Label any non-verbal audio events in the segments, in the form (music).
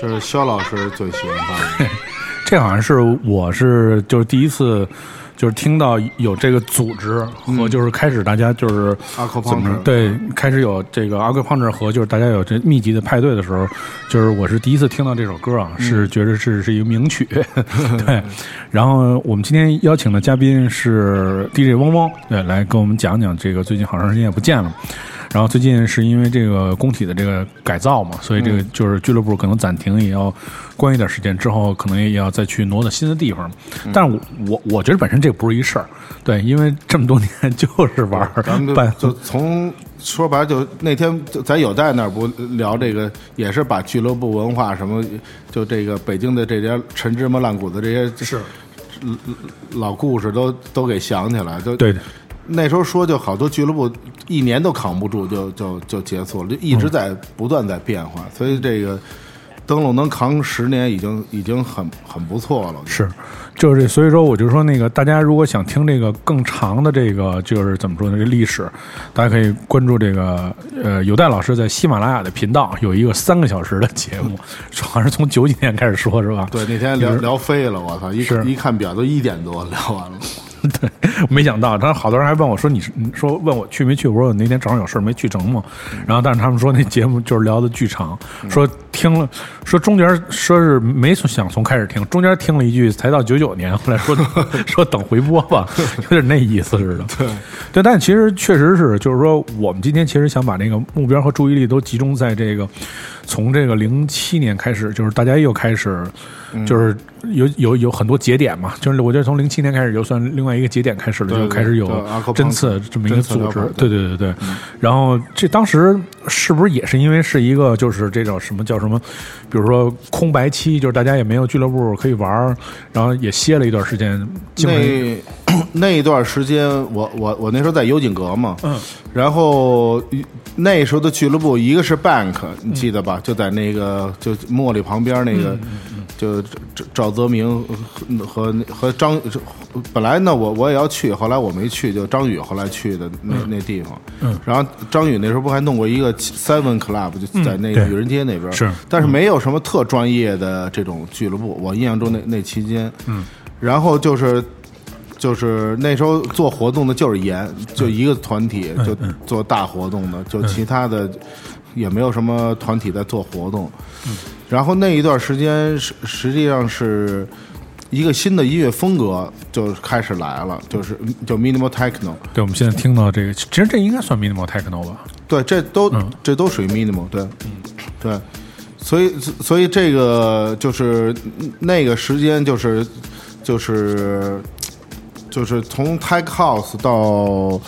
这是肖老师最喜欢放的。(laughs) 这好像是我是就是第一次，就是听到有这个组织和就是开始大家就是阿克怎么对开始有这个阿克胖者和就是大家有这密集的派对的时候，就是我是第一次听到这首歌啊，是觉得是是一个名曲，(laughs) 对。然后我们今天邀请的嘉宾是 DJ 汪汪，对，来跟我们讲讲这个最近好长时间也不见了。然后最近是因为这个工体的这个改造嘛，所以这个就是俱乐部可能暂停，也要关一段时间，之后可能也要再去挪到新的地方。但是我我我觉得本身这不是一事儿，对，因为这么多年就是玩儿咱们就办就 (laughs) 从说白了，就那天就在有在那儿不聊这个，也是把俱乐部文化什么，就这个北京的这些陈芝麻烂谷子这些是老故事都都给想起来，都对的。那时候说就好多俱乐部一年都扛不住就就就结束了，就一直在不断在变化，所以这个灯笼能扛十年已经已经很很不错了。是，就是所以说，我就说那个大家如果想听这个更长的这个就是怎么说呢，这历史，大家可以关注这个呃有代老师在喜马拉雅的频道有一个三个小时的节目，好像是从九几年开始说，是吧？对，那天聊聊飞了，我操！一是一看表都一点多，聊完了。(laughs) 对，没想到，当时好多人还问我说：“你是你说问我去没去？”我说：“我那天正好有事儿没去成嘛。”然后，但是他们说那节目就是聊的剧长，说听了说中间说是没从想从开始听，中间听了一句才到九九年，后来说 (laughs) 说等回播吧，有点那意思似的。对对，但其实确实是，就是说我们今天其实想把那个目标和注意力都集中在这个从这个零七年开始，就是大家又开始就是有有有很多节点嘛，就是我觉得从零七年开始就算另外一个节点开始了，就开始有针刺这么一个组织，对对对对。然后这当时是不是也是因为是一个就是这种什么叫什么，比如说空白期，就是大家也没有俱乐部可以玩儿，然后也歇了一段时间，精神那 (clears throat) 那一段时间，我我我那时候在油井阁嘛，嗯，然后那时候的俱乐部，一个是 Bank，你记得吧？就在那个就茉莉旁边那个，就赵赵泽明和和和张，本来呢我我也要去，后来我没去，就张宇后来去的那、那地方，嗯，然后张宇那时候不还弄过一个 Seven Club，就在那愚人街那边，是。但是没有什么特专业的这种俱乐部，我印象中那那期间，嗯，然后就是就是那时候做活动的就是严，就一个团体就做大活动的，就其他的也没有什么团体在做活动。然后那一段时间实实际上是一个新的音乐风格就开始来了，就是就 minimal techno。对，我们现在听到这个，其实这应该算 minimal techno 吧？对，这都、嗯这都属于 minimal，对，对，所以所以这个就是那个时间就是就是就是从 tech house 到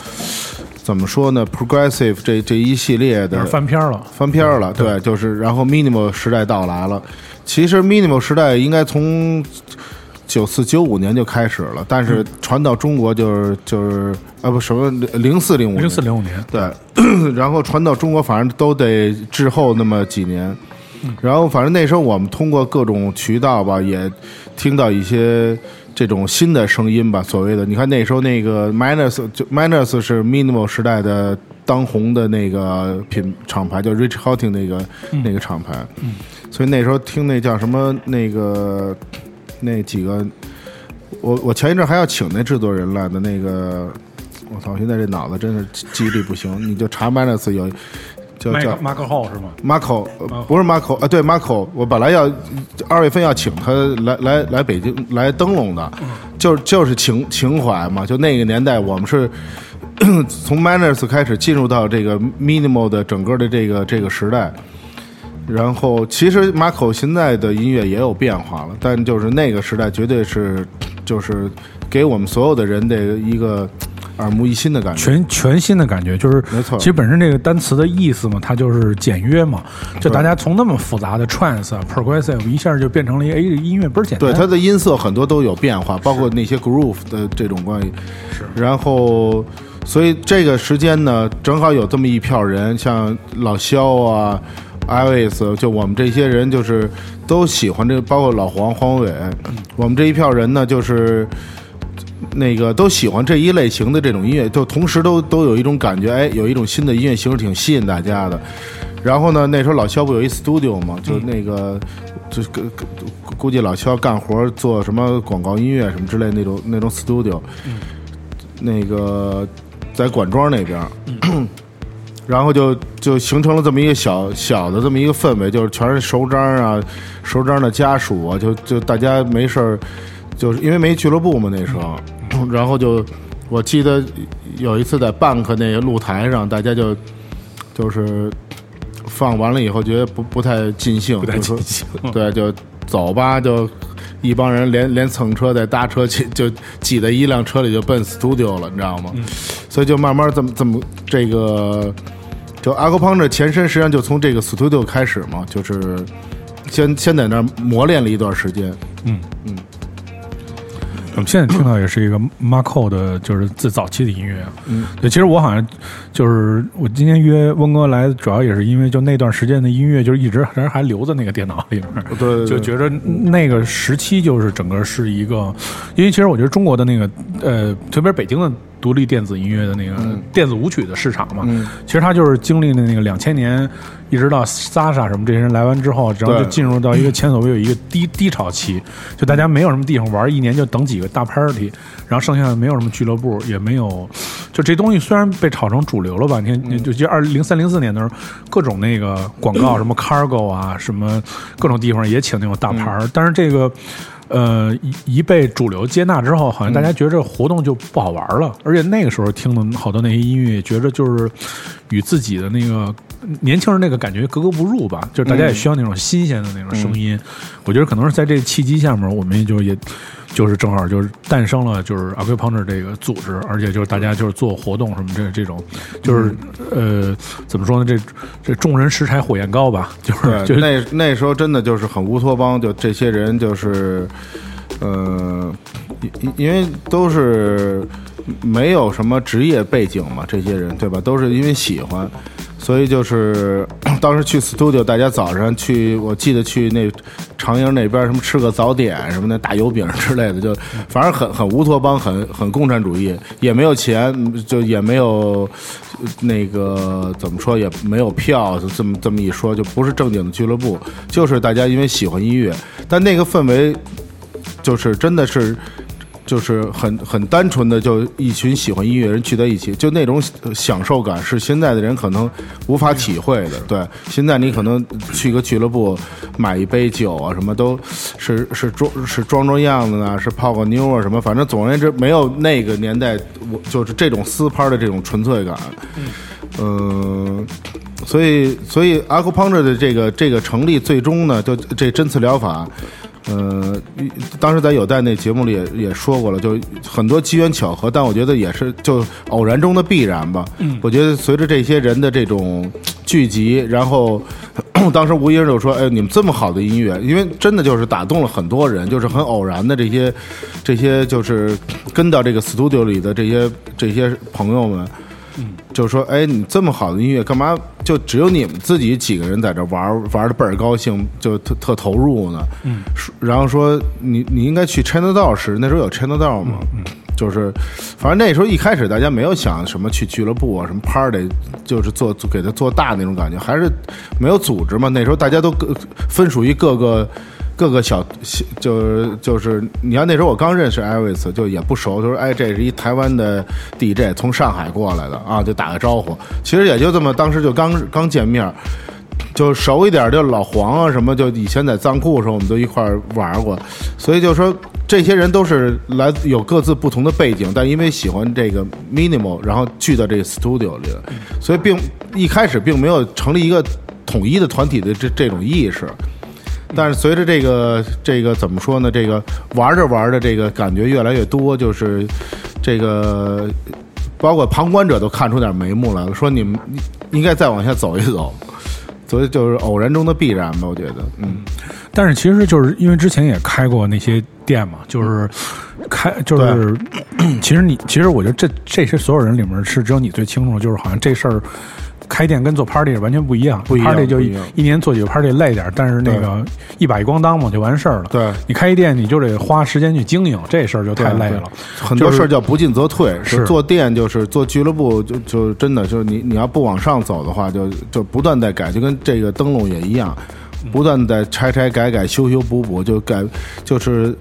怎么说呢，progressive 这这一系列的翻篇儿了。翻篇儿了，对，就是然后 minimal 时代到来了。其实 minimal 时代应该从九四九五年就开始了，但是传到中国就是就是啊不什么零四零五零四零五年，对，(coughs) 然后传到中国，反正都得滞后那么几年。然后反正那时候我们通过各种渠道吧，也听到一些这种新的声音吧，所谓的你看那时候那个 Minus 就 Minus 是 Minimal 时代的当红的那个品厂牌，叫 Rich Houghton 那个、那个厂牌。所以那时候听那叫什么那个那几个，我我前一阵还要请那制作人来的那个，我操！现在这脑子真是记记忆力不行，你就查 Minus 有叫叫马克号是吗？Marco，、呃不是 Marco 啊，对 Marco，我本来要二月份要请他来来来北京来灯笼的，就是就是情情怀嘛，就那个年代我们是从 Manners 开始进入到这个 minimal 的整个的这个这个时代。然后，其实 Marco 现在的音乐也有变化了，但就是那个时代绝对是，就是给我们所有的人的一个耳目一新的感觉。全全新的感觉，就是没错其实本身这个单词的意思嘛，它就是简约嘛，就大家从那么复杂的 trance 啊、progressive 一下就变成了一个音乐倍儿简单。对它的音色很多都有变化，包括那些 groove 的这种关系。是然后，所以这个时间呢，正好有这么一票人，像老肖啊、艾维斯，就我们这些人，就是都喜欢这个，包括老黄、黄伟，我们这一票人呢，就是那个都喜欢这一类型的这种音乐，就同时都都有一种感觉，哎，有一种新的音乐形式挺吸引大家的。然后呢，那时候老肖不有一 studio 嘛，就那个，就估估计老肖干活做什么广告音乐什么之类那种那种 studio，那个在管庄那边，(coughs) 然后就就形成了这么一个小小的这么一个氛围，就是全是熟章啊，熟章的家属啊，就就大家没事儿，就是因为没俱乐部嘛那时候，(clears throat) 然后就我记得有一次在 bank 那个露台上，大家就就是放完了以后觉得不不太尽兴，不太尽兴对，就走吧，就一帮人连连蹭车再搭车去，(laughs) 就挤在一辆车里就奔 studio 了，你知道吗？所以就慢慢这么这么这个，就阿哥胖这前身实际上就从这个 studio 开始嘛，就是先先在那儿磨练了一段时间。我们现在听到也是一个 Marco 的，就是最早期的音乐啊。嗯，对，其实我好像就是我今天约温哥来，主要也是因为就那段时间的音乐，就是一直人还留在那个电脑里面。对对对 (laughs) 就觉得那个时期就是整个是一个，因为其实我觉得中国的那个呃，特别是北京的独立电子音乐的那个电子舞曲的市场嘛，其实它就是经历了那个两千年，一直到 Sasha 什么这些人来完之后，然后就进入到一个前所未有一个低低潮期，就大家没有什么地方玩，一年就等几个大 party，然后剩下的没有什么俱乐部，也没有，就这东西虽然被炒成主流了吧，你看，你就就二零三零四年的时候，各种那个广告，什么 Cargo 啊，什么各种地方也请那种大牌儿，但是这个。呃，一一被主流接纳之后，好像大家觉得这活动就不好玩了，而且那个时候听的好多那些音乐，觉着就是与自己的那个年轻人那个感觉格格不入吧，就是大家也需要那种新鲜的那种声音。我觉得可能是在这个契机下面，我们也就也就是正好就是诞生了就是 a q u a p u n c t u r 这个组织，而且就是大家就是做活动什么这这种，就是呃怎么说呢？这这众人拾柴火焰高吧，就是，就是那那时候真的就是很乌托邦，就这些人就是，呃，因因为都是没有什么职业背景嘛，这些人对吧？都是因为喜欢，所以就是 (clears throat) 当时去 studio，大家早上去，我记得去那长营那边什么吃个早点什么的大油饼之类的，就反正很很乌托邦，很很共产主义，也没有钱，就也没有那个怎么说，也没有票，就这么这么一说，就不是正经的俱乐部，就是大家因为喜欢音乐，但那个氛围就是真的是。就是很很单纯的，就一群喜欢音乐人聚在一起，就那种享受感是现在的人可能无法体会的。对，现在你可能去个俱乐部买一杯酒啊，什么都是是装是装装样子呢，是泡个妞啊什么，反正总而言之没有那个年代我就是这种私拍的这种纯粹感。嗯，所以所以阿库胖 r 的这个这个成立，最终呢，就这针刺疗法。呃，当时在有代那节目里也也说过了，就很多机缘巧合，但我觉得也是就偶然中的必然吧。嗯，我觉得随着这些人的这种聚集，然后 (coughs) 当时吴英就说：“哎，你们这么好的音乐，因为真的就是打动了很多人，就是很偶然的这些这些就是跟到这个 studio 里的这些这些朋友们。”就是说：“哎，你这么好的音乐，干嘛就只有你们自己几个人在这玩玩的倍儿高兴，就特特投入呢？嗯，然后说你你应该去 China 道时，那时候有 China 道吗？嗯，就是反正那时候一开始大家没有想什么去俱乐部啊，什么 party，就是做给他做大那种感觉，还是没有组织嘛。那时候大家都各分属于各个。”各个小小就是就是，你看那时候我刚认识艾维斯，就也不熟，就说哎，这是一台湾的 DJ 从上海过来的啊，就打个招呼。其实也就这么，当时就刚刚见面，就熟一点，就老黄啊什么，就以前在藏库的时候，我们都一块玩过，所以就说这些人都是来有各自不同的背景，但因为喜欢这个 minimal，然后聚到这个 studio 里了，所以并一开始并没有成立一个统一的团体的这这种意识。但是随着这个这个怎么说呢？这个玩着玩着，这个感觉越来越多，就是这个包括旁观者都看出点眉目来了，说你们应该再往下走一走，所以就是偶然中的必然吧，我觉得，嗯。但是其实就是因为之前也开过那些店嘛，就是开就是，(clears throat) 其实你其实我觉得这这些所有人里面是只有你最清楚，就是好像这事儿。开店跟做 party 完全不一样，不一样 party 就一年做几个 party 累点儿，但是那个一把一咣当嘛就完事儿了。对你开一店你就得花时间去经营，这事儿就太累了。很多事儿叫不进则退，是做店就是做俱乐部，就就真的就是你你要不往上走的话，就就不断在改，就跟这个灯笼也一样，不断在拆拆改改、修修补补，就改就是。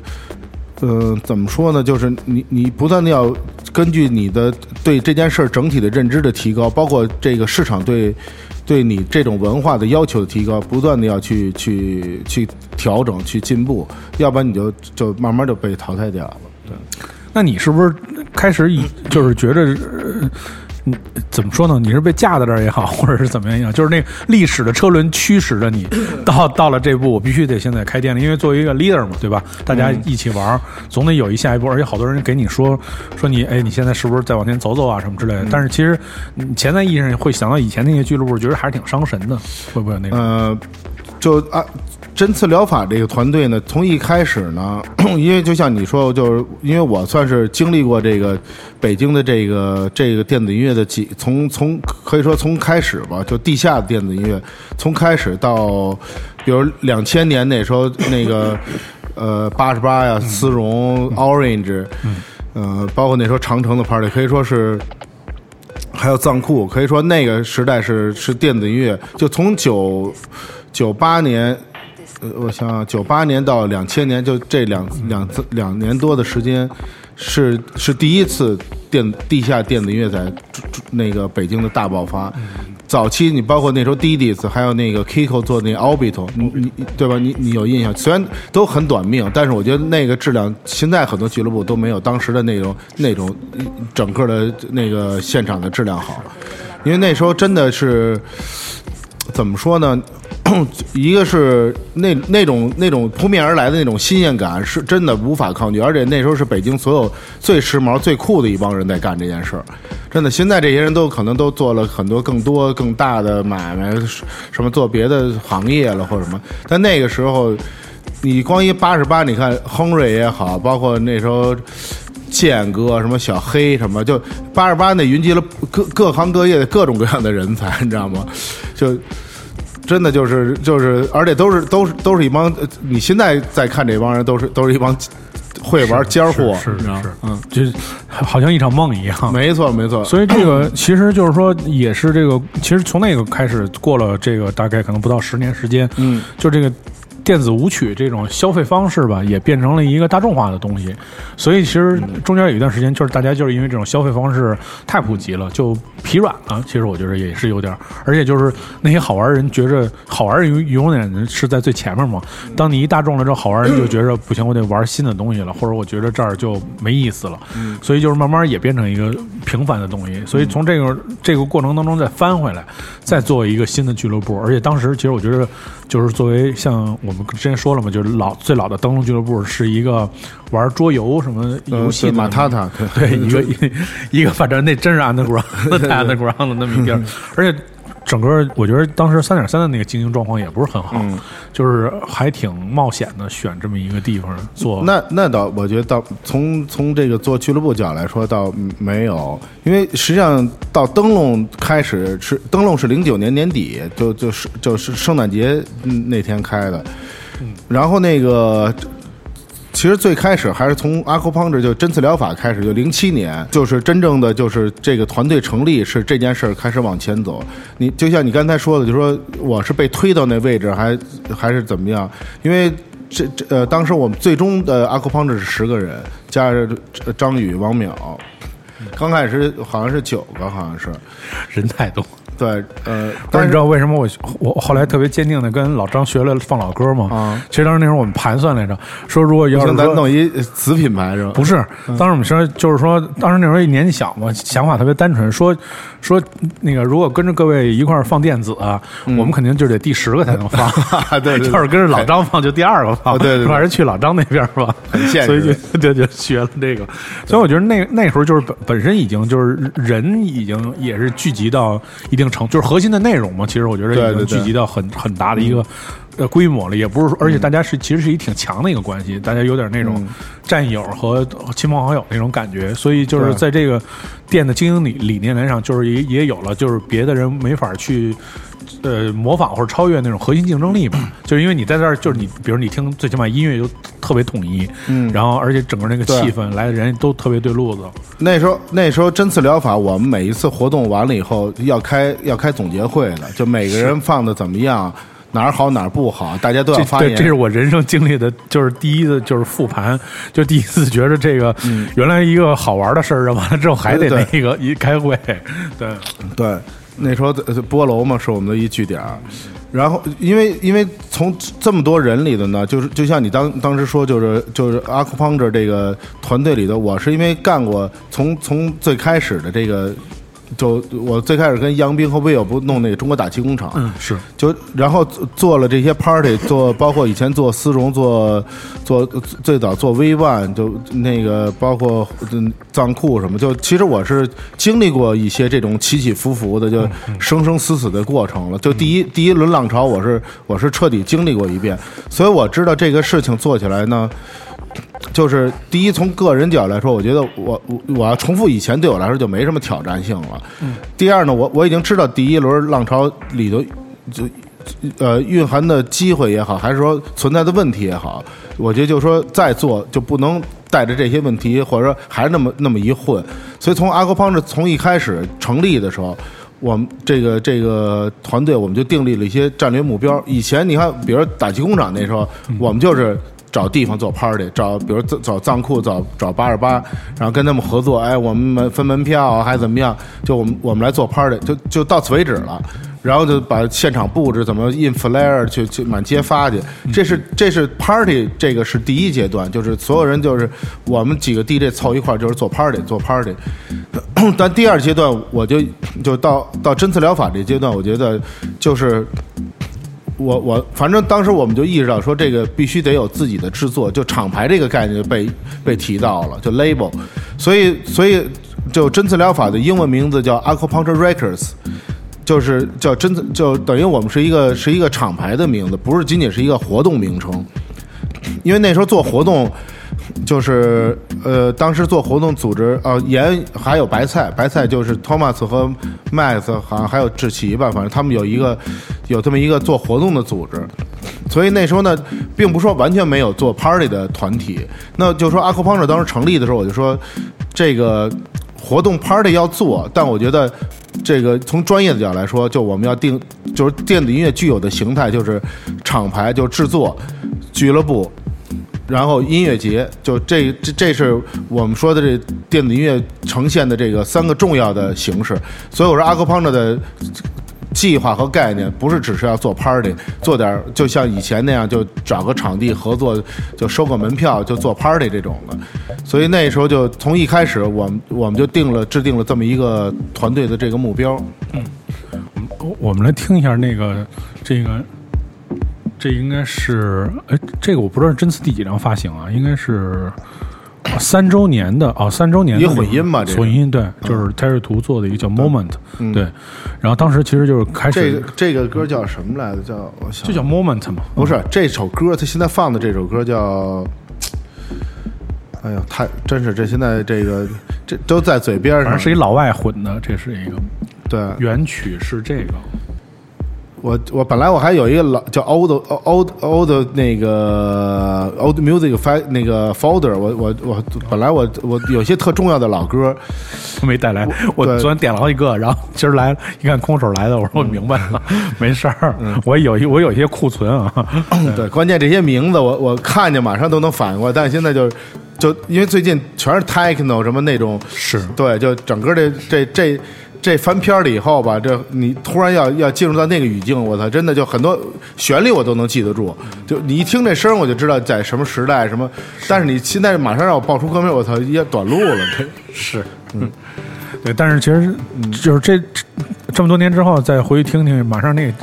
呃，怎么说呢？就是你，你不断的要根据你的对这件事儿整体的认知的提高，包括这个市场对对你这种文化的要求的提高，不断的要去去去调整、去进步，要不然你就就慢慢就被淘汰掉了。对。那你是不是开始以就是觉着，呃嗯，怎么说呢？你是被架在这儿也好，或者是怎么样也好，就是那个历史的车轮驱使着你到到了这步，我必须得现在开店了，因为作为一个 leader 嘛，对吧？大家一起玩儿，总得有一下一步，而且好多人给你说说你，哎，你现在是不是再往前走走啊什么之类的？但是其实你潜在意义上会想到以前那些俱乐部，觉得还是挺伤神的，会不会有那种？呃，就啊，针刺疗法这个团队呢，从一开始呢，(clears throat) 因为就像你说，就是因为我算是经历过这个北京的这个这个电子音乐的几，从从可以说从开始吧，就地下的电子音乐，从开始到，比如两千年那时候那个 (coughs) 呃八十八呀、丝绒、Orange，呃，包括那时候长城的 party，可以说是。还有藏库，可以说那个时代是是电子音乐，就从九九八年，呃，我想想，九八年到两千年，就这两两次两年多的时间，是是第一次电地下电子音乐在那个北京的大爆发。早期你包括那时候 d i d i s 还有那个 Kiko 做那 Orbito，你你你对吧？你你有印象？虽然都很短命，但是我觉得那个质量，现在很多俱乐部都没有当时的那种那种整个的那个现场的质量好，因为那时候真的是怎么说呢？(clears throat) 一个是那那种那种扑面而来的那种新鲜感，是真的无法抗拒，而且那时候是北京所有最时髦、最酷的一帮人在干这件事儿。真的，现在这些人都可能都做了很多更多更大的买卖，什么做别的行业了或者什么。但那个时候，你光一八十八，你看亨瑞也好，包括那时候建哥、什么小黑什么，就八十八那云集了各各行各业的各种各样的人才，你知道吗？就。真的就是就是，而且都是都是都是一帮，呃你现在再看这帮人，都是都是一帮会玩尖儿货，是你知道吗？是，嗯，就是好像一场梦一样。没错没错，所以这个其实就是说，也是这个，其实从那个开始过了这个大概可能不到十年时间，嗯，就这个电子舞曲这种消费方式吧，也变成了一个大众化的东西。所以其实中间有一段时间，就是大家就是因为这种消费方式太普及了，就疲软了。其实我觉得也是有点，而且就是那些好玩的人觉着好玩儿永永远是在最前面嘛。当你一大众了之后，好玩儿人就觉着不行，我得玩新的东西了，或者我觉得这儿就没意思了。所以就是慢慢也变成一个平凡的东西。所以从这个这个过程当中再翻回来，再做一个新的俱乐部。而且当时其实我觉得，就是作为像我们之前说了嘛，就是老最老的灯笼俱乐部是一个玩桌游什么游戏的呃马塔塔，对，(laughs) 一个一一个，反正那真是 underground 太 (laughs) underground 的那么一地儿，(laughs) 而且整个我觉得当时三点三的那个经营状况也不是很好，嗯就是还挺冒险的，选这么一个地方做。那那倒，我觉得到从从这个做俱乐部角来说，倒没有，因为实际上到灯笼开始是灯笼是零九年年底，就就是就是圣诞节嗯那天开的，然后那个。其实最开始还是从阿库胖这就针刺疗法开始，就零七年，就是真正的就是这个团队成立，是这件事儿开始往前走。你就像你刚才说的，就说我是被推到那位置，还还是怎么样？因为这这呃，当时我们最终的阿库胖是十个人，加上张宇、王淼，刚开始好像是九个，好像是人太多。对，呃，但是你知道为什么我我后来特别坚定的跟老张学了放老歌吗？啊其实当时那时候我们盘算来着，说如果要是咱弄一子品牌是吧？不是，当时我们说就是说，当时那时候年纪小嘛，想法特别单纯，说说那个如果跟着各位一块儿放电子啊，我们肯定就得第十个才能放，(laughs) 嗯对对对要是跟着老张放就第二个放，啊对对对。还是去老张那边吧。很，现实。所以就就就学了这个，所以我觉得那那时候就是本本身已经就是人已经也是聚集到一定程，就是核心的内容嘛，其实我觉得已经聚集到很很大的一个呃规模了，也不是说，而且大家是其实是一挺强的一个关系，大家有点那种战友和亲朋好友那种感觉，所以就是在这个店的经营理理念来上，就是也也有了就是别的人没法去。呃，模仿或者超越那种核心竞争力吧，(clears throat) 就是因为你在这儿，就是你，比如你听，最起码音乐就特别统一，嗯。然后而且整个那个气氛来的人都特别对路子，那时候那时候针刺疗法，我们每一次活动完了以后要开要开总结会的，就每个人放的怎么样，哪儿好哪儿不好，大家都要发言。这是我人生经历的，就是第一次就是复盘，就第一次觉得这个、原来一个好玩的事儿，完了之后还得那个一开会，对，对，那时候呃波楼嘛是我们的一据点儿，然后因为因为从这么多人里的呢，就是就像你当当时说，就是就是阿库邦这这个团队里的，我是因为干过从从最开始的这个。就我最开始跟杨斌和威尔不弄那个中国打气工厂，嗯，是。就然后做做了这些 party，做包括以前做丝绒，做做最早做 V One，就那个包括嗯藏库什么，就其实我是经历过一些这种起起伏伏的，就生生死死的过程了。就第一第一轮浪潮，我是我是彻底经历过一遍，所以我知道这个事情做起来呢。就是第一，从个人角度来说，我觉得我我我要重复以前对我来说就没什么挑战性了。第二呢，我我已经知道第一轮浪潮里头就呃蕴含的机会也好，还是说存在的问题也好，我觉得就是说再做就不能带着这些问题，或者说还是那么那么一混。所以从阿克邦这从一开始成立的时候。我们这个这个团队，我们就订立了一些战略目标。以前你看，比如打气工厂那时候，我们就是找地方做 party，找比如找找藏库，找找八二八，然后跟他们合作，哎，我们门分门票还是怎么样？就我们我们来做 party，就就到此为止了。然后就把现场布置怎么印 flyer 去去满街发去，这是这是 party，这个是第一阶段，就是所有人就是我们几个 DJ 凑一块儿就是做 party 做 party。(coughs) 但第二阶段我就就到到针刺疗法这阶段，我觉得就是我我反正当时我们就意识到说这个必须得有自己的制作，就厂牌这个概念被被提到了，就 label，所以所以就针刺疗法的英文名字叫 Acupuncture Records。就是叫真，就等于我们是一个是一个厂牌的名字，不是仅仅是一个活动名称。因为那时候做活动，就是呃，当时做活动组织啊，盐还有白菜，白菜就是 Thomas 和 Max，好像还有志奇吧，反正他们有一个有这么一个做活动的组织。所以那时候呢，并不说完全没有做 party 的团体。那就说阿 q u a p u n c 当时成立的时候，我就说这个活动 party 要做，但我觉得这个从专业的角度来说，就我们要定，就是电子音乐具有的形态，就是厂牌，就制作俱乐部。然后音乐节，就这这这是我们说的这电子音乐呈现的这个三个重要的形式。所以我说阿克邦特的计划和概念不是只是要做 party，做点就像以前那样，就找个场地合作，就收个门票就做 party 这种的。所以那时候就从一开始，我们我们就定了制定了这么一个团队的这个目标。嗯我们来听一下那个这个，这应该是哎，这个我不知道是真次第几张发行啊，应该是。哦三周年的哦，三周年的一个混音吧这个。混音对，就是 Terry 图做的一个叫 Moment，对，然后当时其实就是开始这个这个歌叫什么来着？叫我想就叫 Moment 嘛，不是这首歌，他现在放的这首歌叫，哎呀，太真是这现在这个这都在嘴边上。是一老外混的，这是一个对，原曲是这个，我我本来我还有一个老叫 old old old 那个 old music fi 那个 folder，我我我本来我我有些特重要的老歌，没带来。我对昨天点了好几个，然后今儿来 (laughs) 一看空手来的，我说我明白了，没事儿，我有一我有一些库存啊。对，关键这些名字我我看见马上都能反应过来，但是现在就就因为最近全是 techno 什么那种，是对，就整个这这这这翻篇了以后吧，这你突然要要进入到那个语境，我操，真的就很多旋律我都能记得住，就你一听这声我就知道在什么时代什么，但是你现在马上让我报出歌名，我操，也短路了，这。是，嗯，对，但是其实就是这这这么多年之后再回去听听，马上那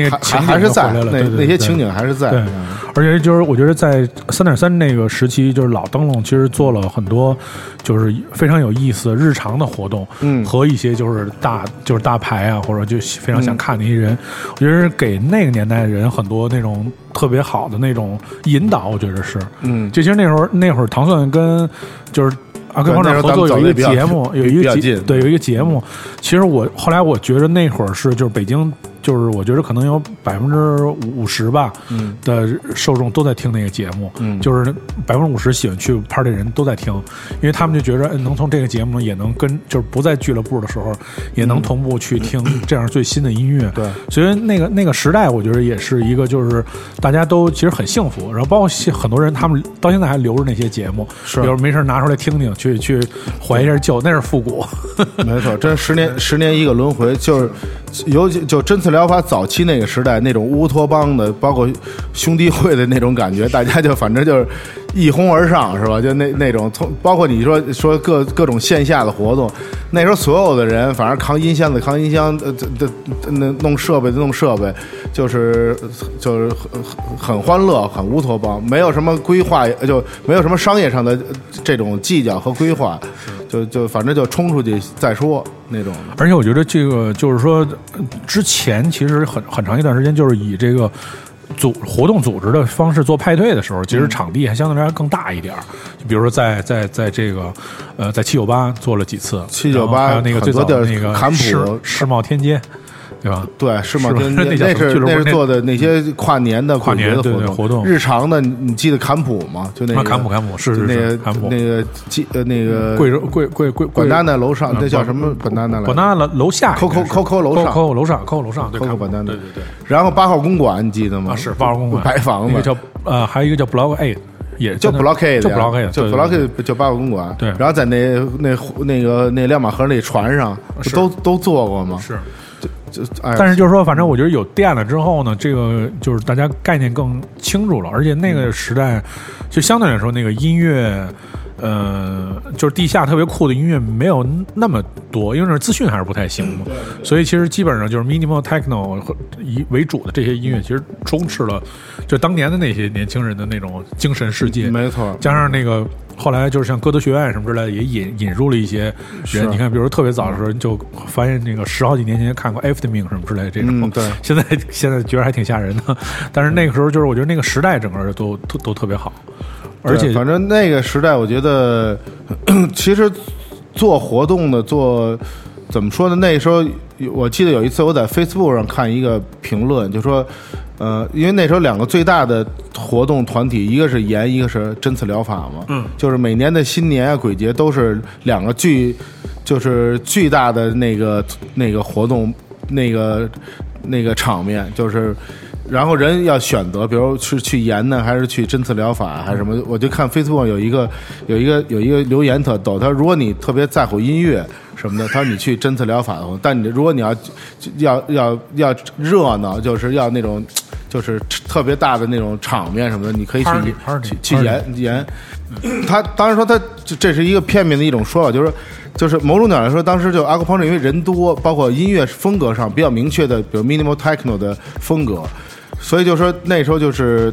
那个还情景还是在了，那那些情景还是在。对嗯而且就是我觉得在三点三那个时期，就是老灯笼其实做了很多，就是非常有意思日常的活动，嗯和一些就是大就是大牌啊，或者就非常想看的一些人，我觉得是给那个年代的人很多那种特别好的那种引导，我觉得是，嗯，就其实那时候那会儿唐蒜跟就是。阿克方对那时候正合作有一个节目，有一个节对有一个节目。其实我后来我觉得那会儿是就是北京，就是我觉得可能有百分之五十吧，嗯。的受众都在听那个节目，嗯。就是百分之五十喜欢去 party 的人都在听，因为他们就觉得嗯能从这个节目也能跟就是不在俱乐部的时候也能同步去听 (clears throat) 这样最新的音乐，嗯对。所以那个那个时代，我觉得也是一个就是大家都其实很幸福，然后包括很多人他们到现在还留着那些节目，是。有时候没事拿出来听听，去去怀一下旧，那是复古，(laughs) 没错，真十年十年一个轮回，就是尤其就针刺疗法早期那个时代那种乌托邦的，包括兄弟会的那种感觉，大家就反正就是一哄而上，是吧？就那那种从包括你说说各各种线下的活动，那时候所有的人反正扛音箱的扛音箱，呃，这这那弄设备的弄设备，就是就是很很很欢乐，很乌托邦，没有什么规划，就没有什么商业上的这种计较和规划，就就反正就冲出去再说那种的。而且我觉得这个就是说，呃之前其实很很长一段时间就是以这个组活动组织的方式做派对的时候，其嗯实场地还相对来说更大一点儿。就比如说在在在这个呃在七九八做了几次，七九八还有那个最早的那个坎普世世贸天阶，对吧？对，是吧天阶那 (laughs) 那是那那是做的那些跨年的跨年的活动日常的你你记得坎普吗？就那个啊坎普坎普是就是那个坎普那个记呃那个贵州贵贵贵贵本丹的楼上嗯那叫什么本丹的来着？本丹楼楼下 Coco- Coco 楼上 Coco 楼上 Coco 楼上对本丹的对对对。然后八号公馆你记得吗？啊，是八号公馆白房子那个叫呃，还有一个叫 Block A，也就 Block A 就的呀 Block A，就对 Block 对 A 就八号公馆。对然后在那那那个那亮马河那船上是都都坐过吗？是。就哎，但是就是说，反正我觉得有电了之后呢，这个就是大家概念更清楚了，而且那个时代，就相对来说，那个音乐，呃，就是地下特别酷的音乐没有那么多，因为那资讯还是不太行嘛，所以其实基本上就是 minimal techno 和以为主的这些音乐，其实充斥了就当年的那些年轻人的那种精神世界，没错，加上那个后来就是像歌德学院什么之类的，也引引入了一些人。你看，比如说特别早的时候，就发现那个十好几年前看过 Afternoon 什么之类的这种，嗯对。(laughs) 现在现在觉得还挺吓人的。但是那个时候，就是我觉得那个时代整个都都都特别好，而且反正那个时代，我觉得其实做活动的做怎么说呢？那时候我记得有一次我在 Facebook 上看一个评论，就说。呃，因为那时候两个最大的活动团体，一个是盐，一个是针刺疗法嘛。嗯，就是每年的新年啊、鬼节都是两个巨，就是巨大的那个那个活动，那个那个场面，就是然后人要选择，比如是去盐呢，还是去针刺疗法，还是什么？我就看 Facebook 有一个有一个有一个留言特逗，他说如果你特别在乎音乐什么的，他说你去针刺疗法的话，但你如果你要要要要热闹，就是要那种就是特别大的那种场面什么的，你可以去去去盐盐。他当然说他这这是一个片面的一种说法，就是说就是某种角度来说，当时就阿克胖因为人多，包括音乐风格上比较明确的，比如 minimal techno 的风格，所以就说那时候就是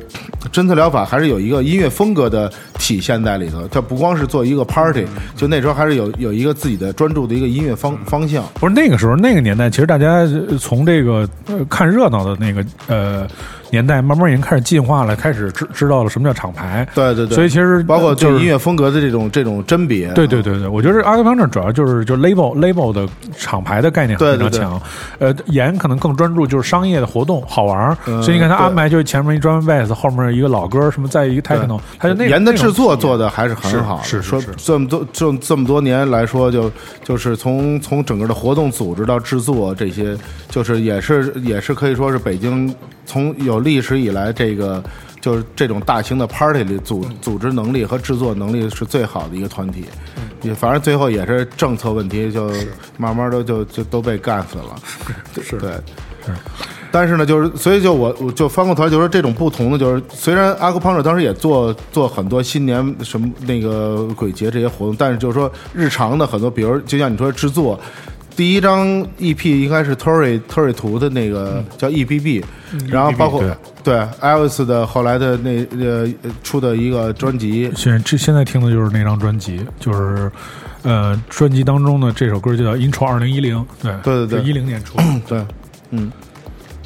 针刺疗法还是有一个音乐风格的体现在里头，它不光是做一个 party，就那时候还是有有一个自己的专注的一个音乐方方向。不是那个时候那个年代，其实大家呃从这个呃看热闹的那个呃年代，慢慢已经开始进化了，开始知知道了什么叫厂牌。对对对，所以其实包括就是对音乐风格的这种这种甄别，对对对对，我觉得阿克方这主要就是就 label label 的厂牌的概念非常强，呃，严可能更专注就是商业的活动好玩所以你看他安排就是前面一 drum and bass，后面一个老歌什么，再一个 techno，他就那盐的制作做的还是很好是，说这么多这这么多年来说，就就是从从整个的活动组织到制作这些，就是也是也是可以说是北京从有历史以来这个。就是这种大型的 party 里组组织能力和制作能力是最好的一个团体，也反正最后也是政策问题，就慢慢的就就都被干死了。是对，但是呢，就是所以就我我就翻过头来就说这种不同的，就是虽然阿克胖者当时也做做很多新年什么那个鬼节这些活动，但是就是说日常的很多，比如就像你说制作。第一张 EP 应该是 Tory Tory 图的那个叫 EBB，、然后包括对。Elvis 的后来的那呃出的一个专辑，现这现在听的就是那张专辑，就是呃专辑当中的这首歌就叫《Intro 二零一零》，对对对对。一零年出的。(clears throat) 对，嗯。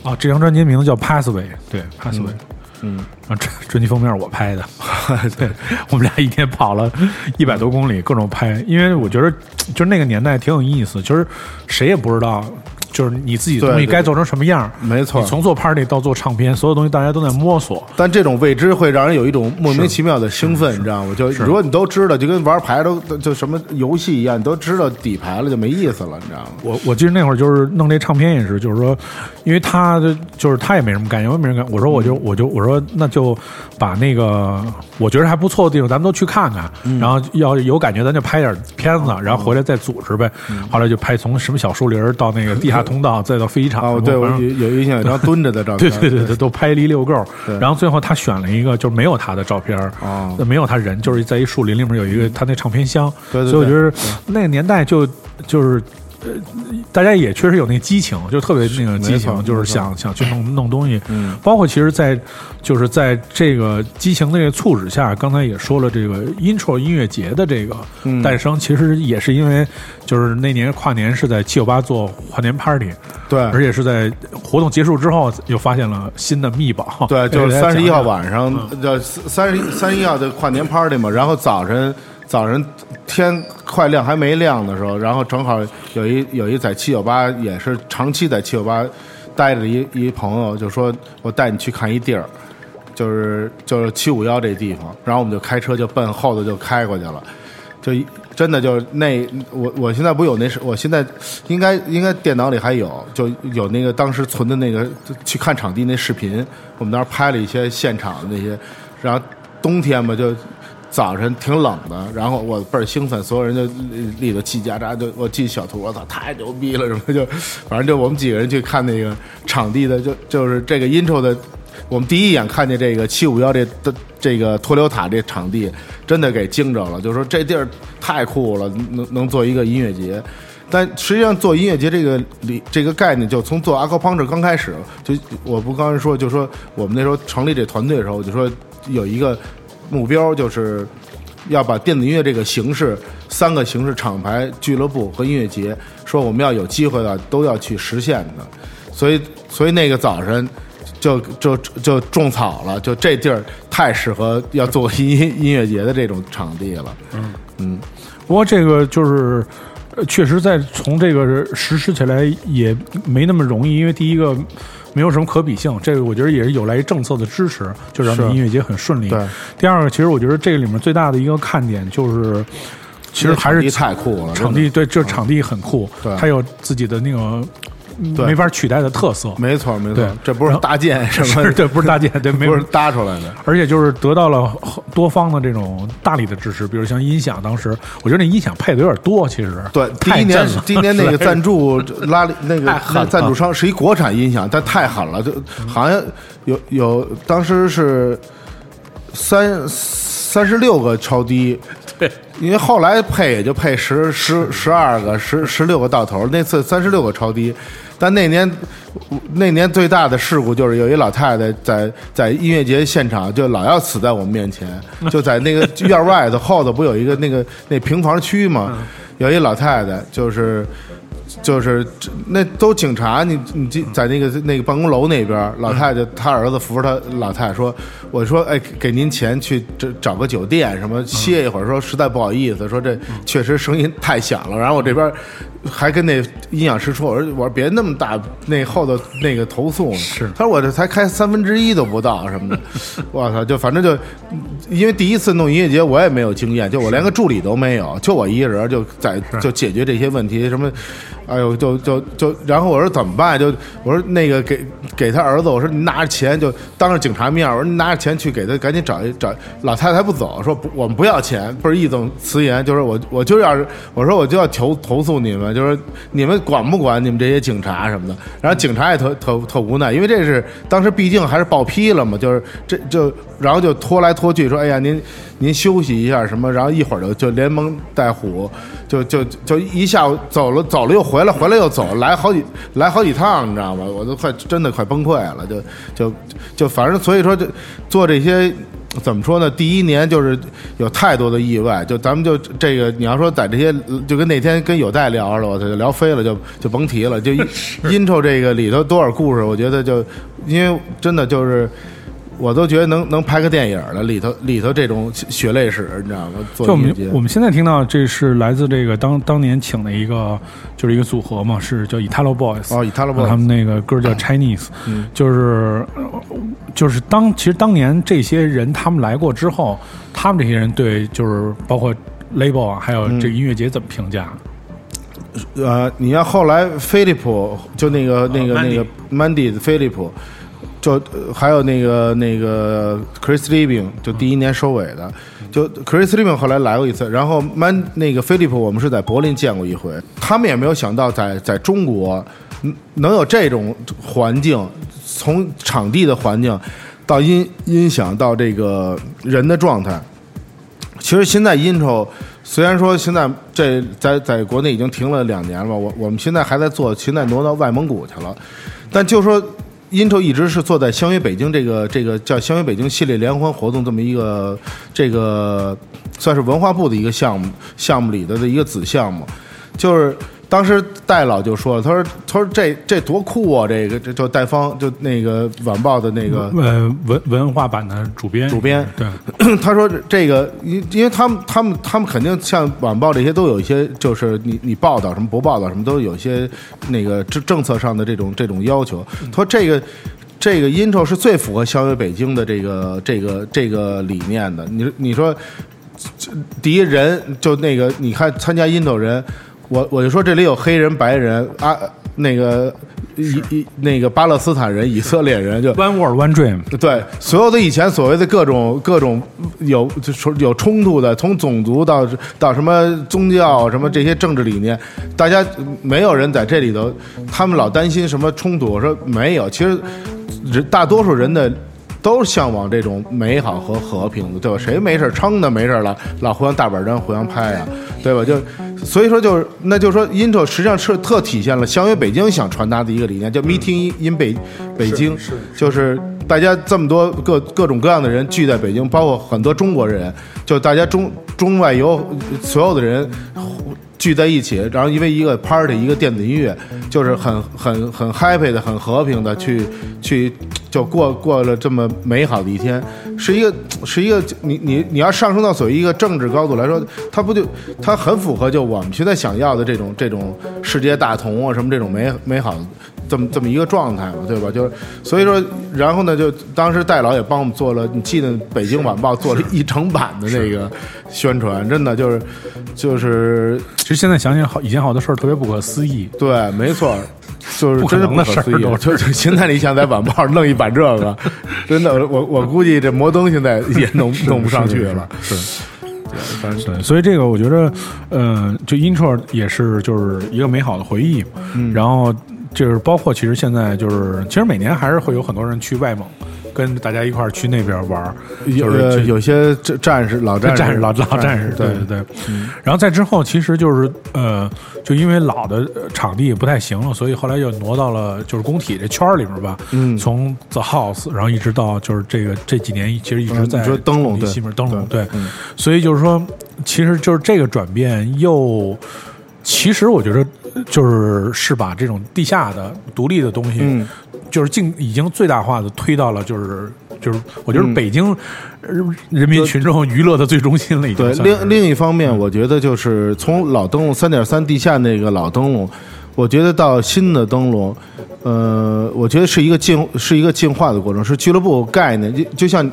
啊。这张专辑名字叫《Pathway》，对 Pathway。嗯，嗯啊，专专辑封面我拍的，(laughs) 对我们俩一天跑了一百多公里，各种拍。因为我觉得，就是那个年代挺有意思，就是谁也不知道，就是你自己的东西该做成什么样。没错你。从做 party 到做唱片，所有东西大家都在摸索。但这种未知会让人有一种莫名其妙的兴奋，你知道吗？就如果你都知道，就跟玩牌都就什么游戏一样，你都知道底牌了，就没意思了，你知道吗？我我记得那会儿就是弄这唱片也是，就是说，因为他的就是他也没什么概念，我也没人干。我说我就我就我说那就把那个我觉得还不错的地方咱们都去看看，然后要有感觉咱就拍点片子，然后回来再组织呗。后来就拍从什么小树林到那个地下 (laughs) 通道，再到飞机场。哦，对我有有印象，有张蹲着的照对片，(laughs) 对对对，都拍了一溜够。然后最后他选了一个，就是没有他的照片儿哦没有他人，就是在一树林里面有一个他那唱片箱。对对对所以我觉得那个年代就就是。呃，大家也确实有那激情，就特别那个激情，就是想想去弄弄东西。嗯，包括其实在，就是在这个激情的这个促使下，刚才也说了，这个 intro 音乐节的这个嗯诞生，其实也是因为，就是那年跨年是在七九八做跨年 party，对，而且是在活动结束之后又发现了新的密宝。对，就是三十一号晚上，叫三十一三十一号的跨年 party 嘛，然后早晨早晨天快亮还没亮的时候，然后正好有一有一在七九八也是长期在七九八待着一一朋友就说，我带你去看一地儿，就是就是七五幺这地方，然后我们就开车就奔后头就开过去了。就真的就那我我现在不有那是我现在应该应该电脑里还有就有那个当时存的那个去看场地那视频，我们当时拍了一些现场的那些，然后冬天嘛就早晨挺冷的，然后我倍儿兴奋，所有人就里里头叽叽喳喳，就我记小图，我操太牛逼了什么就反正就我们几个人去看那个场地的就就是这个 intro 的。我们第一眼看见这个七五幺这的这个托留塔这场地，真的给惊着了。就说这地儿太酷了，能能做一个音乐节。但实际上做音乐节这个理这个概念，就从做阿 q u a p u n c h 刚开始，就我不刚才说，就说我们那时候成立这团队的时候，我就说有一个目标，就是要把电子音乐这个形式三个形式厂牌、俱乐部和音乐节，说我们要有机会了都要去实现的。所以，所以那个早晨。就就就种草了，就这地儿太适合要做音音乐节的这种场地了。嗯嗯，不过这个就是，呃确实在从这个实施起来也没那么容易，因为第一个没有什么可比性，这个我觉得也是有赖于政策的支持，就让音乐节很顺利。对，第二个，其实我觉得这个里面最大的一个看点就是，其实还是场地太酷了，场地对，这场地很酷，对。它有自己的那个对没法取代的特色。没错没错，这不是搭建 (laughs) 什么是，对，不是搭建，这，不是搭出来的。而且就是得到了多方的这种大力的支持，比如像音响，当时我觉得那音响配的有点多，其实。对，第太一年第一年那个 (laughs) 赞助拉力那个赞助商是一国产音响，但太狠了，就好像有有当时是三三十六个超低，对，(laughs) 因为后来配也就配十十十二个十十六个到头，那次三十六个超低，但那年那年最大的事故就是有一老太太在在音乐节现场就老要死在我们面前，就在那个院外头后头不有一个那个那平房区嘛？有一老太太就是。就是那都警察，你你进在那个那个办公楼那边，老太太她儿子扶着她老太太说：“我说哎，给您钱去找找个酒店什么歇一会儿。”说实在不好意思，说这确实声音太响了。然后我这边还跟那音响师说：“我说我说别那么大，那后头那个投诉呢。”是他说我这才开三分之一都不到什么的，(laughs) 我操！就反正就因为第一次弄音乐节，我也没有经验，就我连个助理都没有，就我一个人就在就解决这些问题，什么，哎呦，就就就，然后我说怎么办？就我说那个给给他儿子，我说你拿着钱就当着警察面，我说你拿着钱去给他赶紧找一找。老太太不走，说不我们不要钱，不是义正辞严，就是我我就要我说我就要投投诉你们，就是你们管不管你们这些警察什么的？然后警察也特特特无奈，因为这是当时毕竟还是报批了嘛，就是这就然后就拖来拖去，说哎呀您您休息一下什么，然后一会儿就就连蒙带唬，就就就一下午走了走了又回回来，回来又走，来好几来好几趟，你知道吗？我都快真的快崩溃了，就就就反正所以说就做这些。怎么说呢？第一年就是有太多的意外，就咱们就这个，你要说在这些，就跟那天跟有代聊了，我就聊飞了，就就甭提了。就 intro (laughs) 这个里头多少故事，我觉得就因为真的就是。我都觉得能能拍个电影了，里头里头这种血泪史，你知道吗？就我们我们现在听到，这是来自这个当当年请的一个，就是一个组合嘛，是叫 Italo Boys。哦，Italo Boys 他们那个歌叫 Chinese，、嗯就是呃就是当其实当年这些人他们来过之后，他们这些人对就是包括 label 啊，还有嗯这个音乐节怎么评价？呃，你要后来飞利浦就那个那个、那个 Mandy 的飞利浦，就呃还有那个那个 Chris Liebing，就第一年收尾的，就 Chris Liebing 后来来过一次，然后 Man 那个 Philip 我们是在柏林见过一回，他们也没有想到在在中国嗯能有这种环境，从场地的环境到音音响到这个人的状态。其实现在 intro 虽然说现在这在在国内已经停了两年了，我我们现在还在做，现在挪到外蒙古去了，但就说因愁一直是坐在相约北京这个这个叫相约北京系列联欢活动这么一个这个算是文化部的一个项目项目里的的一个子项目，就是。当时戴老就说了，他说：“他说这这多酷啊！这个这就戴方就那个晚报的那个呃，文文化版的主编，主编对，(clears throat) 他说这个，因因为他们他们他们肯定像晚报这些都有一些，就是你你报道什么不报道什么，都有一些那个政政策上的这种这种要求。他说这个这个 intro 是最符合相约北京的这个这个这个理念的。你你说第一人就那个，你看参加 intro 人，我我就说这里有黑人、白人啊，那个以以那个巴勒斯坦人、以色列人就。(laughs) One World One Dream，对，所有的以前所谓的各种各种有就说有冲突的，从种族到到什么宗教什么这些政治理念，大家没有人在这里头，他们老担心什么冲突。我说没有，其实人大多数人的。都向往这种美好和和平的，对吧？谁没事撑的没事了，老互相大板砖互相拍呀、对吧？就所以说就是，那就是说，Intel 实际上是特体现了相约北京想传达的一个理念，叫 meeting in 北北京，就是大家这么多各各种各样的人聚在北京，包括很多中国人，就大家中中外游所有的人聚在一起，然后因为一个 party 一个电子音乐，就是很很很 happy 的、很和平的去去就过过了这么美好的一天，是一个是一个你你你要上升到所谓一个政治高度来说，它不就它很符合就我们现在想要的这种这种世界大同啊什么这种美美好这么这么一个状态嘛，对吧？就是所以说，然后呢，就当时戴老也帮我们做了，你记得《北京晚报》做了一整版的那个宣传，真的就是就是其实现在想想好，以前好多事儿特别不可思议。对，没错，就是不可真的事儿不可思议都。就就现在你想在晚报弄一版这个，真的，我我估计这摩登现在也弄 (laughs) 弄不上去了。是。对，所以这个我觉得，呃，就 intro 也是就是一个美好的回忆，嗯然后就是包括其实现在就是，其实每年还是会有很多人去外蒙，跟大家一块儿去那边玩儿，就是去呃有些战战士老战士老老战士，对对对对。然后再之后，其实就是呃，就因为老的呃场地不太行了，所以后来又挪到了就是工体这圈儿里面吧。嗯从 The House，然后一直到就是这个这几年，其实一直在嗯你说灯笼对西面灯笼对嗯，所以就是说，其实就是这个转变又。其实我觉得，就是是把这种地下的独立的东西，嗯。就是尽已经最大化的推到了，就是就是我觉得嗯北京呃人民群众娱乐的最中心了，已经对，另另一方面，我觉得就是从老灯笼三点三地下那个老灯笼，我觉得到新的灯笼，呃，我觉得是一个进是一个进化的过程，是俱乐部概念。就就像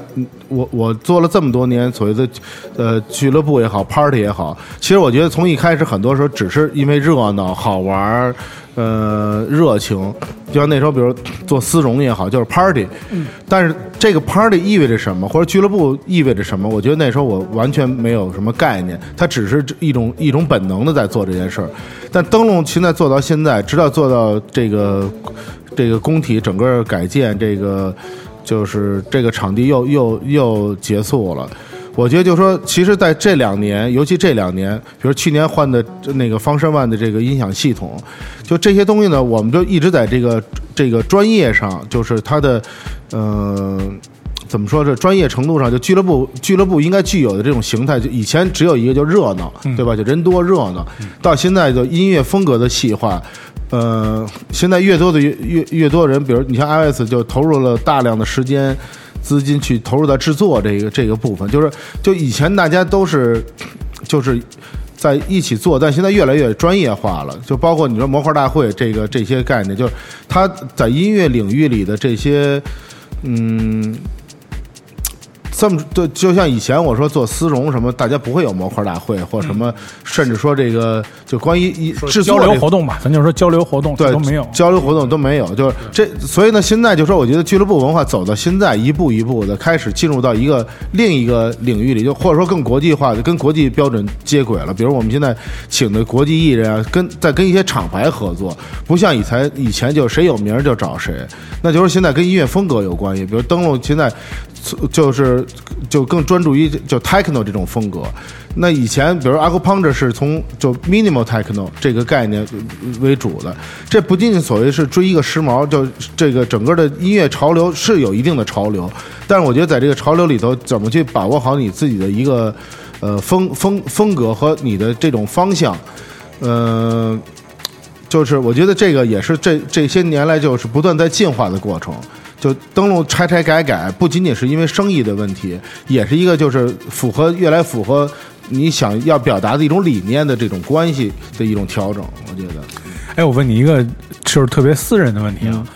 我我做了这么多年所谓的呃俱乐部也好，party 也好，其实我觉得从一开始很多时候只是因为热闹好玩儿。呃，热情，就像那时候，比如做丝绒也好，就是 party，、但是这个 party 意味着什么，或者俱乐部意味着什么？我觉得那时候我完全没有什么概念，它只是一种一种本能的在做这件事儿。但灯笼现在做到现在，直到做到这个这个工体整个改建，这个就是这个场地又又又结束了。我觉得就是说，其实在这两年，尤其这两年，比如去年换的那个方申万的这个音响系统，就这些东西呢，我们就一直在这个这个专业上，就是它的，呃。怎么说？这专业程度上，就俱乐部俱乐部应该具有的这种形态，就以前只有一个，就热闹，对吧？就人多热闹。到现在就音乐风格的细化，呃，现在越多的越越越多人，比如你像 iOS 就投入了大量的时间资金去投入到制作这个这个部分，就是就以前大家都是就是在一起做，但现在越来越专业化了。就包括你说模块大会这个这些概念，就是它在音乐领域里的这些，嗯。这么对，就像以前我说做丝绒什么，大家不会有模块大会或什么，甚至说这个就关于一制作交流活动吧，咱就说交流活动对都没有，交流活动都没有，就是这，所以呢，现在就说我觉得俱乐部文化走到现在一步一步的开始进入到一个另一个领域里，就或者说更国际化的，跟国际标准接轨了。比如我们现在请的国际艺人啊，跟在跟一些厂牌合作，不像以前以前就谁有名就找谁，那就是现在跟音乐风格有关系。比如登录现在。就是就更专注于就 techno 这种风格。那以前，比如 a c u p u n c t u r 是从就 minimal techno 这个概念为主的。这不仅仅所谓是追一个时髦，就这个整个的音乐潮流是有一定的潮流。但是我觉得在这个潮流里头，怎么去把握好你自己的一个呃风风风格和你的这种方向，呃，就是我觉得这个也是这这些年来就是不断在进化的过程。就登录拆拆改改，不仅仅是因为生意的问题，也是一个就是符合越来符合你想要表达的一种理念的这种关系的一种调整。我觉得，哎，我问你一个就是特别私人的问题啊，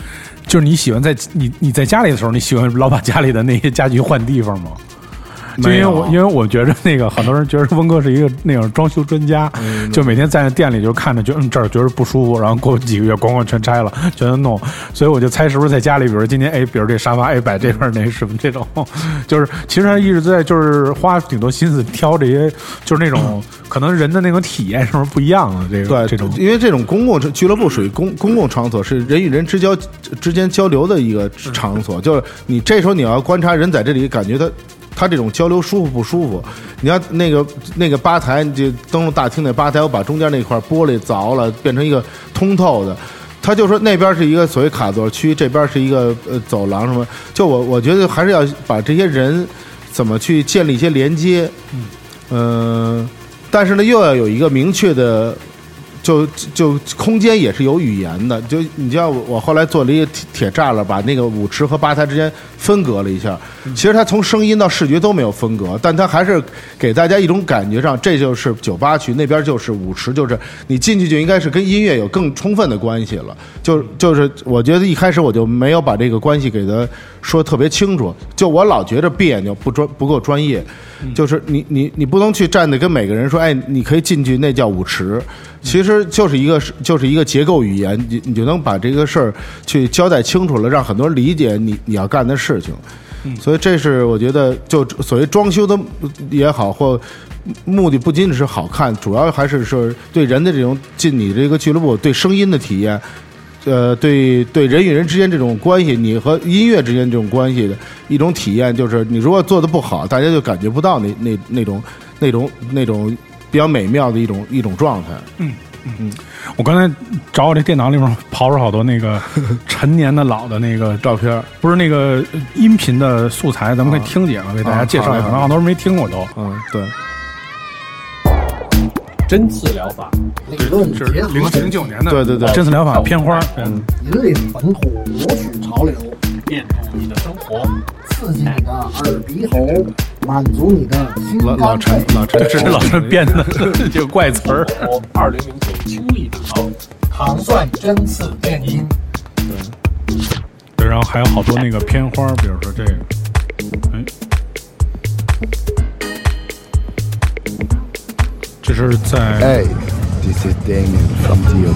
就是你喜欢在你你在家里的时候，你喜欢老把家里的那些家具换地方吗？就因为我，因为我觉着那个很多人觉得峰哥是一个那种装修专家，就每天在那店里就看着，就嗯这儿觉得不舒服，然后过几个月咣咣全拆了，全都弄。所以我就猜是不是在家里，比如今天哎，比如这沙发哎摆这边那什么这种，(laughs) 就是其实他一直在就是花挺多心思挑这些，就是那种 (clears throat) 可能人的那种体验是不是不一样的这个对这种，因为这种公共俱乐部属于公公共场所，是人与人之交之间交流的一个场所，就是你这时候你要观察人在这里感觉他。他这种交流舒服不舒服？你要那个那个吧台，就登录大厅那吧台，我把中间那块玻璃凿了，变成一个通透的。他就说那边是一个所谓卡座区，这边是一个呃走廊什么。就我我觉得还是要把这些人怎么去建立一些连接，嗯，但是呢又要有一个明确的。就就空间也是有语言的，就你知道我后来做了一个铁铁栅栏，把那个舞池和吧台之间分隔了一下。其实它从声音到视觉都没有分隔，但它还是给大家一种感觉上，这就是酒吧区，那边就是舞池，就是你进去就应该是跟音乐有更充分的关系了。就就是我觉得一开始我就没有把这个关系给他说特别清楚，就我老觉着别扭，不专不够专业。就是你你你不能去站的跟每个人说，哎，你可以进去，那叫舞池。其实就是一个就是一个结构语言，你你就能把这个事儿去交代清楚了，让很多人理解你你要干的事情。所以这是我觉得，就所谓装修的也好，或目的不仅仅是好看，主要还是说对人的这种进你这个俱乐部对声音的体验，呃，对对人与人之间这种关系，你和音乐之间这种关系的一种体验，就是你如果做的不好，大家就感觉不到那那那种那种那种。比较美妙的一种一种状态。嗯嗯，我刚才找我这电脑里面刨出好多那个 (laughs) 陈年的老的那个照片，不是那个音频的素材，咱们可以听几个，给大家介绍一下。可能好多人没听过都。嗯，对。针刺疗法，理论是零零九年的。对对对，针刺疗法片花，嗯，引领本土，舞曲潮流，变动你的生活，刺激你的耳鼻喉。满足你的心老老陈 (laughs) 老陈这是老陈编的这个怪词儿。二零零九清力糖糖蒜针刺电音。对，对，然后还有好多那个片花，比如说这个，哎，这是在。Hey, this is Damien from DOP.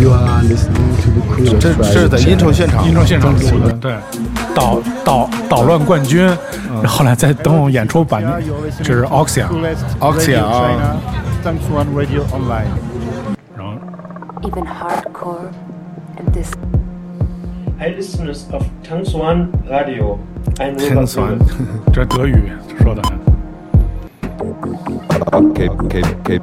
You are listening to the cool 这这是在音筹现场，音筹现场录的，对，捣捣捣乱冠军，然后来再等我演出版，这是 Oxia，Oxia 啊。然后。even hardcore and this listeners of Tangs One Radio. 语说的，Okay, okay, okay.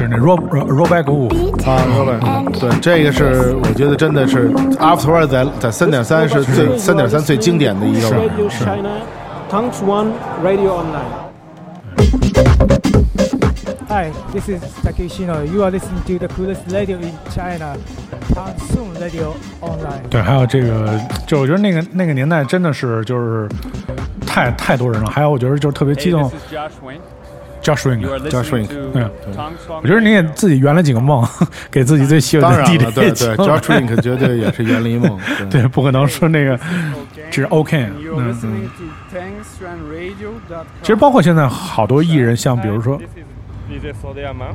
是那 Rob Robert o 啊，老板，对，这个是我觉得真的是 Afterward 在在三点三是最三点三最经典的一个吧。Radio China, Tanks One Radio Online. Hi, this is Takeshino. You are listening to the coolest radio in China, Soon Radio Online. 对，还有这个，就我觉得那个那个年代真的是就是太太多人了。还有我觉得就是特别激动 Hey, Josh Wayne.，Josh Ring，You are Josh listening Wink. to Yeah. Tom Song. 我觉得你也自己圆了几个梦，给自己最喜欢的当然 DJ，对对请，Josh Rink 绝对也是圆了一梦。(laughs) 对，不可能说那个.只是 OK。嗯 TanksRunRadio.com. 其实包括现在好多艺人，像比如说嘛，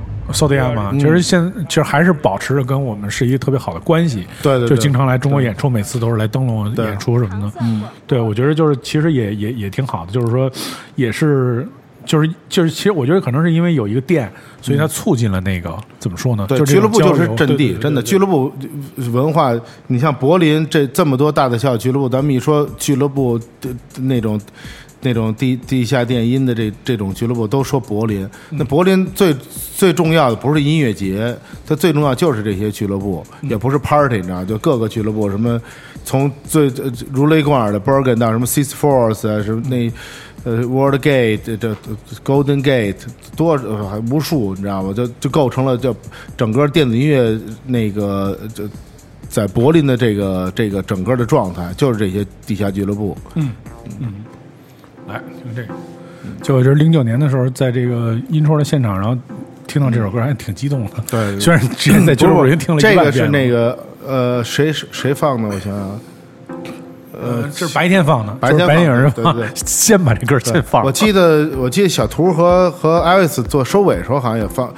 嗯其实现其实还是保持着跟我们是一个特别好的关系。对对对就经常来中国演出，每次都是来灯笼对演出什么的。嗯，对，我觉得就是其实也也也挺好的，就是说也是。就是就是，其实我觉得可能是因为有一个店，所以它促进了那个怎么说呢？对，俱乐部就是阵地，对对对真的俱乐部文化。你像柏林这这么多大的小俱乐部，咱们一说俱乐部的那种那种地地下电音的这这种俱乐部，都说柏林。那柏林最最重要的不是音乐节，它最重要就是这些俱乐部，也不是 party，你知道，就各个俱乐部什么，从最呃如雷贯耳的 Bergen 到什么 Six Force 啊，什么那。呃，World Gate 这这 Golden Gate 多呃还无数，你知道吗？就就构成了就整个电子音乐那个就在柏林的这个这个整个的状态，就是这些地下俱乐部。嗯嗯来听这个，就我觉得零九年的时候，在这个音戳的现场，然后听到这首歌还挺激动的。对虽然之前在俱乐部已经听了一这个是那个呃谁谁放的？我想想，呃，这是白天放的，白天就是白天有人放放的对对，(laughs) 先把这歌先放了。我记得我记得小图和和艾维斯做收尾的时候，好像也放，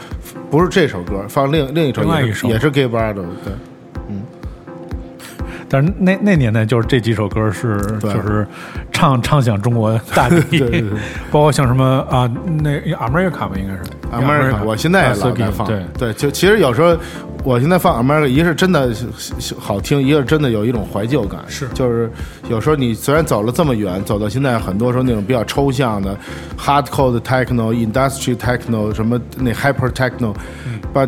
不是这首歌，放另另一首，另外一首也是 Gay Bardo，对。但是那那年代就是这几首歌是对就是唱唱响中国大地，对对对 (laughs) 包括像什么啊，那 America 吧，应该是 America，我现在也老在放。对对，就其实有时候我现在放 America，一个是真的好听，一个是真的有一种怀旧感。是就是有时候你虽然走了这么远，走到现在，很多时候那种比较抽象的 hardcore 的 techno、industry techno 什么那 hyper techno，把、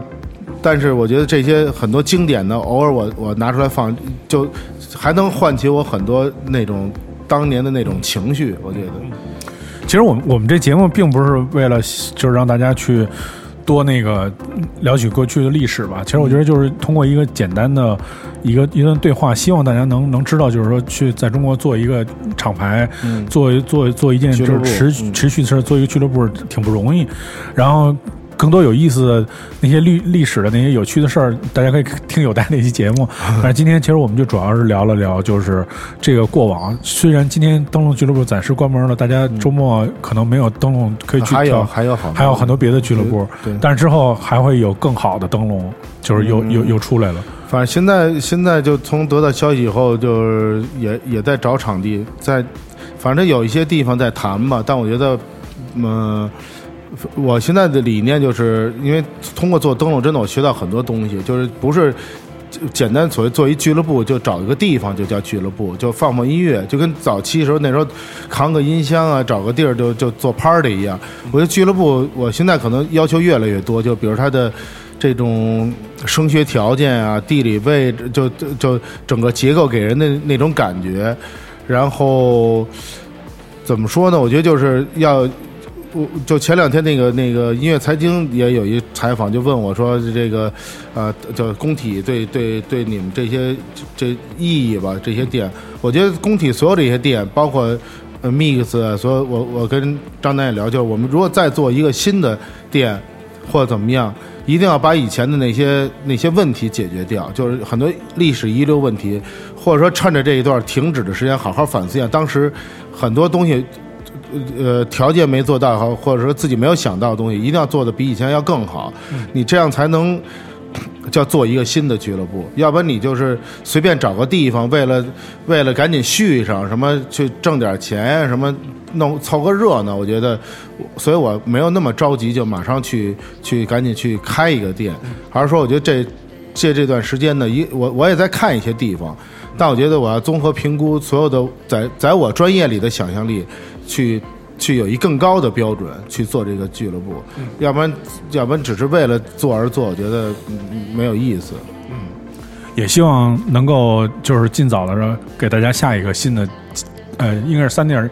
但是我觉得这些很多经典的，偶尔我我拿出来放，就还能唤起我很多那种当年的那种情绪。我觉得，其实我们我们这节目并不是为了就是让大家去多那个聊起过去的历史吧。其实我觉得就是通过一个简单的一个一段对话，希望大家能能知道，就是说去在中国做一个厂牌，做做做一件就是持续持续的事儿，做一个俱乐部挺不容易。然后。更多有意思的那些历历史的那些有趣的事儿，大家可以听有待那期节目。(laughs) 但是今天其实我们就主要是聊了聊，就是这个过往。虽然今天灯笼俱乐部暂时关门了，大家周末可能没有灯笼可以去还有还有好还有很多别的俱乐部对对，但是之后还会有更好的灯笼，就是又嗯又又出来了。反正现在现在就从得到消息以后，就是也也在找场地，在反正有一些地方在谈吧，但我觉得，嗯、我现在的理念就是因为通过做灯笼，真的我学到很多东西，就是不是。简单所谓做一俱乐部，就找一个地方就叫俱乐部，就放放音乐，就跟早期时候那时候扛个音箱啊，找个地儿就就做 party 一样。我觉得俱乐部，我现在可能要求越来越多，就比如它的这种声学条件啊、地理位置，就就就整个结构给人的那种感觉。然后怎么说呢？我觉得就是要。我就前两天那个那个音乐财经也有一采访，就问我说这个，呃，叫工体对对对你们这些这意义吧，这些店，我觉得工体所有这些店，包括呃 Mix，所有我我跟张楠也聊，就是我们如果再做一个新的店或者怎么样，一定要把以前的那些那些问题解决掉，就是很多历史遗留问题，或者说趁着这一段停止的时间，好好反思一下当时很多东西。呃，条件没做到好，或者说自己没有想到的东西，一定要做的比以前要更好，你这样才能叫做一个新的俱乐部。要不然你就是随便找个地方，为了为了赶紧续上什么去挣点钱呀，什么弄凑个热闹，我觉得，所以我没有那么着急，就马上去去赶紧去开一个店，而是说我觉得这借这段时间呢，一我我也在看一些地方。但我觉得我要综合评估所有的在在我专业里的想象力，去去有一更高的标准去做这个俱乐部，要不然要不然只是为了做而做，我觉得嗯没有意思。嗯也希望能够就是尽早的给大家下一个新的，呃，应该是三点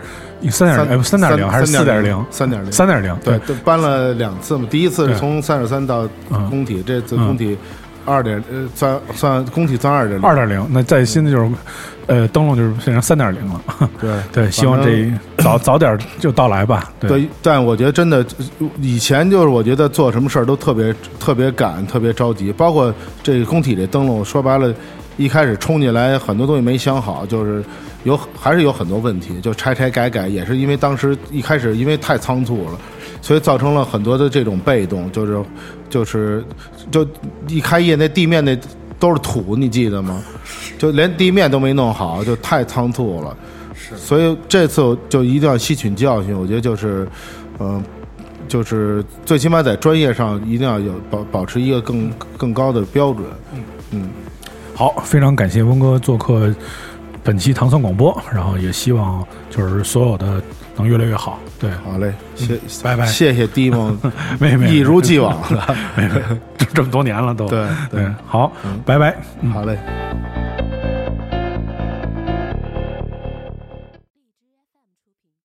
三点哎三点零还是四点零？三点零，三点零对，都搬了两次嘛。第一次是从三点三到嗯工体，这次工体二点呃算算工体算二点零，二点零。那再新的就是，呃，灯笼就是变成三点零了。对 (laughs) 对，希望这早早点就到来吧。对，对，但我觉得真的，以前就是我觉得做什么事儿都特别特别赶，特别着急，包括这个工体这灯笼，说白了，一开始冲进来很多东西没想好，就是有还是有很多问题，就拆拆改改，也是因为当时一开始因为太仓促了，所以造成了很多的这种被动，就是就是就一开业那地面那都是土，你记得吗？就连地面都没弄好，就太仓促了。所以这次我就一定要吸取教训，我觉得就是，呃、就是最起码在专业上一定要有保保持一个更更高的标准。嗯，好，非常感谢温哥做客本期糖蒜广播，然后也希望就是所有的能越来越好。对，好嘞，谢拜拜谢谢迪蒙，(laughs) 妹妹一如既往。没 (laughs) 没，这 (laughs) 这么多年了都。对对，好，拜拜。嗯好嘞。